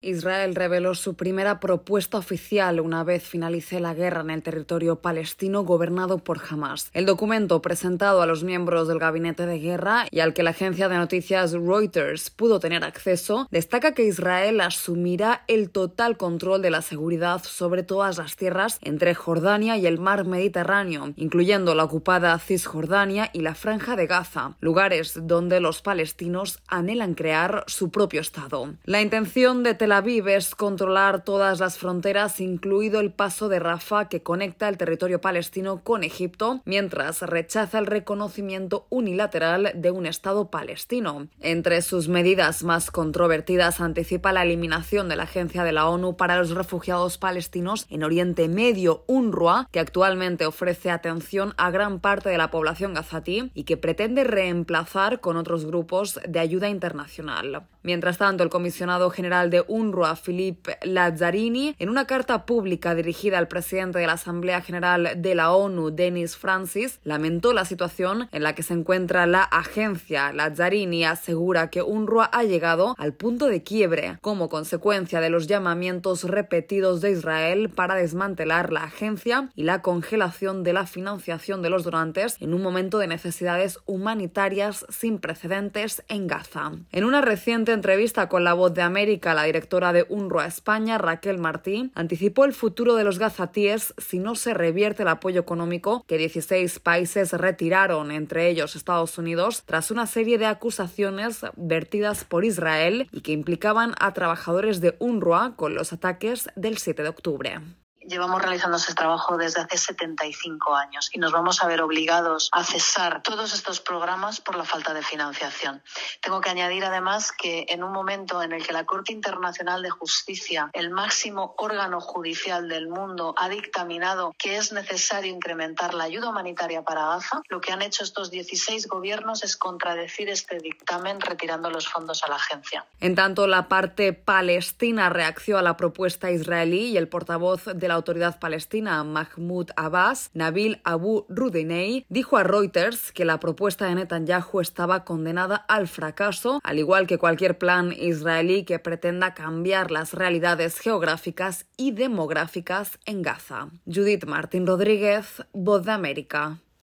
Israel reveló su primera propuesta oficial una vez finalice la guerra en el territorio palestino gobernado por Hamas. El documento presentado a los miembros del gabinete de guerra y al que la agencia de noticias Reuters pudo tener acceso destaca que Israel asumirá el total control de la seguridad sobre todas las tierras entre Jordania y el mar Mediterráneo, incluyendo la ocupada Cisjordania y la franja de Gaza, lugares donde los palestinos anhelan crear su propio Estado. La intención de Tel Aviv es controlar todas las fronteras, incluido el paso de Rafah que conecta el territorio palestino con Egipto, mientras rechaza el reconocimiento unilateral de un Estado palestino. Entre sus medidas más controvertidas anticipa la eliminación de la Agencia de la ONU para los Refugiados Palestinos en Oriente Medio, UNRWA, que actualmente ofrece atención a gran parte de la población gazatí y que pretende reemplazar con otros grupos de ayuda internacional. Mientras tanto, el comisionado general de UNRWA, Philippe Lazzarini, en una carta pública dirigida al presidente de la Asamblea General de la ONU, Denis Francis, lamentó la situación en la que se encuentra la agencia. Lazzarini asegura que UNRWA ha llegado al punto de quiebre como consecuencia de los llamamientos repetidos de Israel para desmantelar la agencia y la congelación de la financiación de los donantes en un momento de necesidades humanitarias sin precedentes en Gaza. En una reciente entrevista con La Voz de América, la directora de UNRWA España, Raquel Martí, anticipó el futuro de los gazatíes si no se revierte el apoyo económico que 16 países retiraron, entre ellos Estados Unidos, tras una serie de acusaciones vertidas por Israel y que implicaban a trabajadores de UNRWA con los ataques del 7 de octubre llevamos realizando ese trabajo desde hace 75 años y nos vamos a ver obligados a cesar todos estos programas por la falta de financiación. Tengo que añadir además que en un momento en el que la Corte Internacional de Justicia, el máximo órgano judicial del mundo, ha dictaminado que es necesario incrementar la ayuda humanitaria para Gaza, lo que han hecho estos 16 gobiernos es contradecir este dictamen retirando los fondos a la agencia. En tanto, la parte palestina reaccionó a la propuesta israelí y el portavoz de la autoridad palestina Mahmoud Abbas, Nabil Abu Rudinei, dijo a Reuters que la propuesta de Netanyahu estaba condenada al fracaso, al igual que cualquier plan israelí que pretenda cambiar las realidades geográficas y demográficas en Gaza. Judith Martín Rodríguez, Voz de América.